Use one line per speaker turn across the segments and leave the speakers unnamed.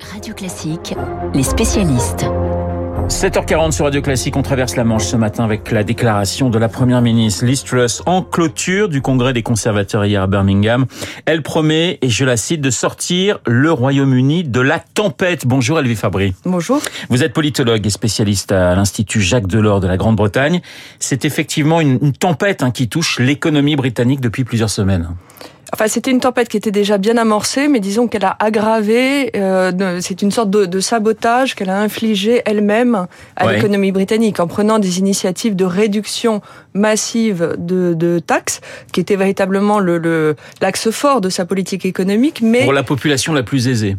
Radio Classique, les spécialistes.
7h40 sur Radio Classique, on traverse la Manche ce matin avec la déclaration de la Première ministre Liz Truss en clôture du Congrès des conservateurs hier à Birmingham. Elle promet, et je la cite, de sortir le Royaume-Uni de la tempête. Bonjour Elvie Fabry.
Bonjour.
Vous êtes politologue et spécialiste à l'Institut Jacques Delors de la Grande-Bretagne. C'est effectivement une, tempête hein, qui touche l'économie britannique depuis plusieurs semaines.
Enfin, c'était une tempête qui était déjà bien amorcée, mais disons qu'elle a aggravé. Euh, c'est une sorte de, de sabotage qu'elle a infligé elle-même à
Ouais.
l'économie britannique en prenant des initiatives de réduction massive de, de taxes, qui était véritablement le le- l'axe fort de sa politique économique, mais
Pour la population la plus aisée.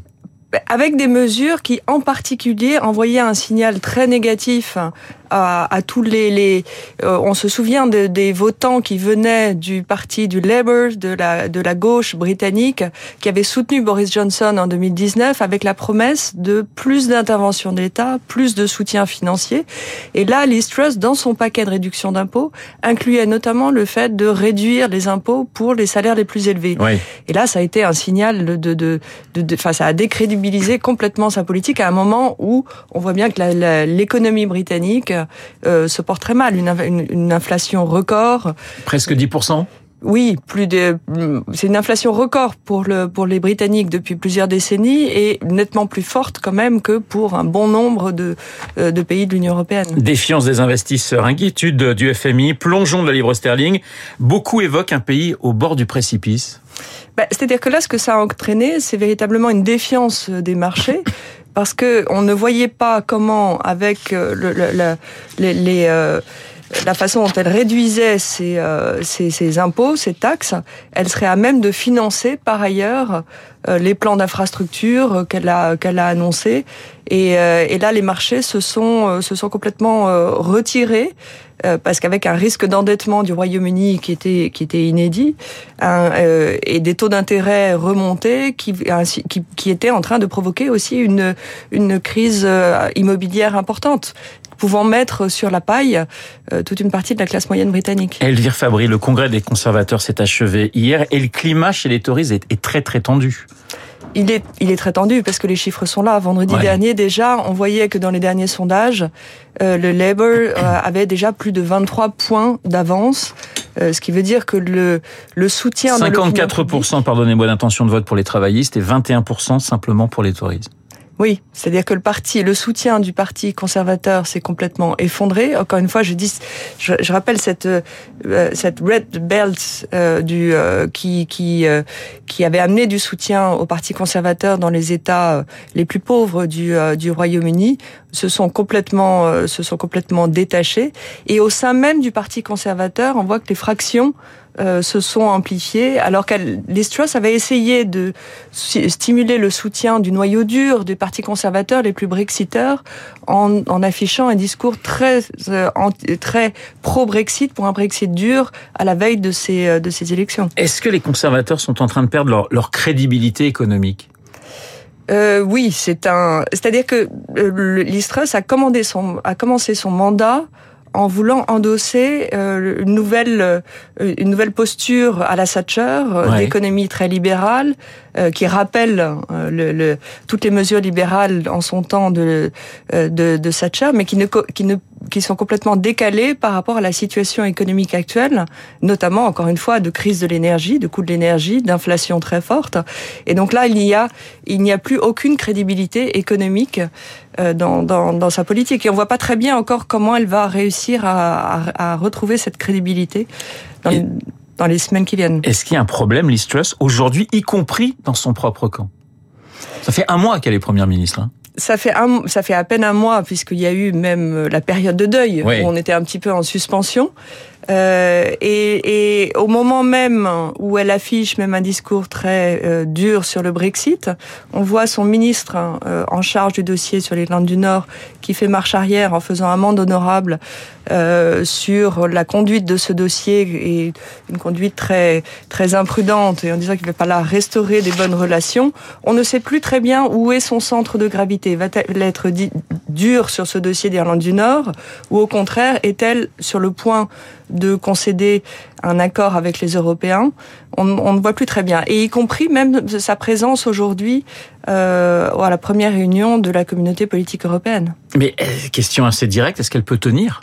avec des mesures qui, en particulier, envoyaient un signal très négatif à, à tous les. les euh, on se souvient de- des votants qui venaient du parti du Labour, de la, de la gauche britannique, qui avaient soutenu Boris Johnson en 2019 avec la promesse de plus d'intervention de l'État, plus de soutien financier. Et là, Liz Truss, dans son paquet de réduction d'impôts, incluait notamment le fait de réduire les impôts pour les salaires les plus élevés.
Oui.
Et là, ça a été un signal de, de, de, de, enfin, ça a décrédibilisé complètement sa politique à un moment où on voit bien que l'économie britannique euh, se porte très mal, une, une, une inflation record.
Presque 10%.
Oui, plus de, c'est une inflation record pour le pour les Britanniques depuis plusieurs décennies et nettement plus forte quand même que pour un bon nombre de euh, de pays de l'Union européenne.
Défiance des investisseurs, inquiétude du FMI, plongeon de la livre sterling. Beaucoup évoquent un pays au bord du précipice.
Bah, C'est-à-dire que là, ce que ça a entraîné, c'est véritablement une défiance des marchés. Parce que on ne voyait pas comment, avec euh, le, le- la- les, les, euh, la façon dont elle réduisait ses, euh, ses, ses impôts, ses taxes, elle serait à même de financer par ailleurs euh, les plans d'infrastructure qu'elle a qu'elle a annoncés. Et, euh, et là, les marchés se sont euh, se sont complètement euh, retirés euh, parce qu'avec un risque d'endettement du Royaume-Uni qui était qui était inédit un, et des taux d'intérêt remontés qui, qui qui étaient en train de provoquer aussi une une crise immobilière importante pouvant mettre sur la paille euh, toute une partie de la classe moyenne britannique.
Elvire Fabry, le congrès des conservateurs s'est achevé hier et le climat chez les Tories est, est très très tendu.
Il est, il est très tendu parce que les chiffres sont là. Vendredi
Ouais.
dernier, déjà, on voyait que dans les derniers sondages, euh, le Labour euh, avait déjà plus de 23 points d'avance, euh, ce qui veut dire que le, le soutien... de l'opinion publique-
54%, pardonnez-moi, d'intention de vote pour les travaillistes et 21% simplement pour les Tories.
Oui, c'est-à-dire que le parti, le soutien du parti conservateur s'est complètement effondré. Encore une fois, je dis, je, je rappelle cette euh, cette red belt euh, du euh, qui qui euh, qui avait amené du soutien au parti conservateur dans les États euh, les plus pauvres du euh, du Royaume-Uni se sont complètement se sont complètement détachés et au sein même du parti conservateur, on voit que les fractions euh, se sont amplifiées, alors que Truss avait essayé de sti- stimuler le soutien du noyau dur du Parti conservateur, les plus brexiteurs, en, en affichant un discours très euh, anti- très pro-Brexit pour un Brexit dur à la veille de ces euh, de ces élections.
Est-ce que les conservateurs sont en train de perdre leur, leur crédibilité économique?
Euh, oui, c'est un. C'est-à-dire que euh, a commandé son a commencé son mandat en voulant endosser euh, une nouvelle euh, une nouvelle posture à la Thatcher euh,
Ouais.
d'économie très libérale euh, qui rappelle euh, le, le- toutes les mesures libérales en son temps de euh, de, de Thatcher, mais qui ne qui ne qui sont complètement décalées par rapport à la situation économique actuelle, notamment encore une fois de crise de l'énergie, de coût de l'énergie, d'inflation très forte. Et donc là, il y a il n'y a plus aucune crédibilité économique euh, dans, dans, dans sa politique. Et on voit pas très bien encore comment elle va réussir à, à, à retrouver cette crédibilité dans,
Et-
dans les semaines qui viennent.
Est-ce qu'il y a un problème, Liz Truss, aujourd'hui, y compris dans son propre camp? Ça fait un mois qu'elle est première ministre. hein.
Ça fait un, ça fait à peine un mois puisqu'il y a eu même euh, la période de deuil
Oui.
où on était un petit peu en suspension. Euh, et, et au moment même où elle affiche même un discours très euh, dur sur le Brexit, on voit son ministre hein, euh, en charge du dossier sur l'Irlande du Nord qui fait marche arrière en faisant amende honorable euh, sur la conduite de ce dossier et une conduite très très imprudente et en disant qu'il ne va pas là restaurer des bonnes relations. On ne sait plus très bien où est son centre de gravité. Va-t-elle être dure sur ce dossier d'Irlande du Nord ou au contraire est-elle sur le point de concéder un accord avec les Européens on, ne voit plus très bien. Et y compris même sa présence aujourd'hui euh, à la première réunion de la communauté politique européenne.
Mais euh, question assez directe, est-ce qu'elle peut tenir?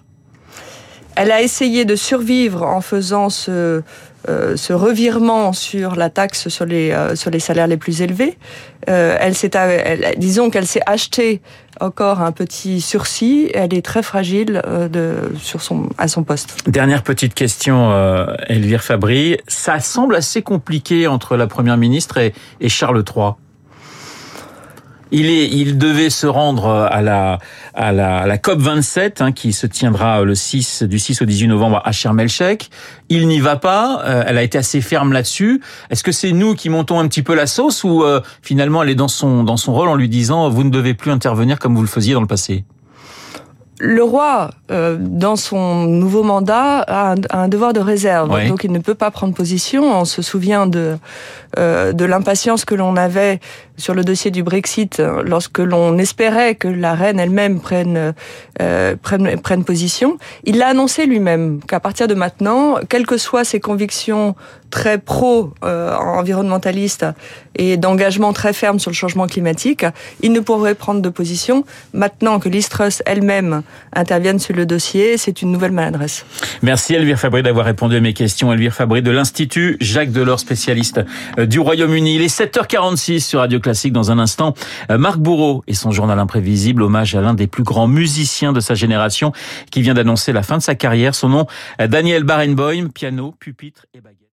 Elle a essayé de survivre en faisant ce, euh, ce revirement sur la taxe sur les, euh, sur les salaires les plus élevés. Euh, elle s'est, disons qu'elle s'est achetée encore un petit sursis. Elle est très fragile euh, de, sur son, à son poste.
Dernière petite question, euh, Elvire Fabry. Ça semble assez compliqué entre la Première ministre et, et Charles III. Il, est, il devait se rendre à la, à la, à la COP 27 hein, qui se tiendra le 6 du 6 au 18 novembre à Sharm el-Sheikh. Il n'y va pas. Euh, elle a été assez ferme là-dessus. Est-ce que c'est nous qui montons un petit peu la sauce ou euh, finalement elle est dans son dans son rôle en lui disant vous ne devez plus intervenir comme vous le faisiez dans le passé?
Le roi, euh, dans son nouveau mandat, a un, a un devoir de réserve.
Oui.
Donc, il ne peut pas prendre position. On se souvient de euh, de l'impatience que l'on avait sur le dossier du Brexit lorsque l'on espérait que la reine elle-même prenne, euh, prenne prenne position. Il l'a annoncé lui-même qu'à partir de maintenant, quelles que soient ses convictions très pro euh, et d'engagement très ferme sur le changement climatique, il ne pourrait prendre de position. Maintenant que l'Istrus elle-même intervienne sur le dossier, c'est une nouvelle maladresse.
Merci Elvire Fabry d'avoir répondu à mes questions. Elvire Fabry de l'Institut Jacques Delors, spécialiste du Royaume-Uni. Il est 7h46 sur Radio Classique. Dans un instant, Marc Bourreau et son journal imprévisible, hommage à l'un des plus grands musiciens de sa génération qui vient d'annoncer la fin de sa carrière. Son nom, Daniel Barenboim, piano, pupitre et baguette.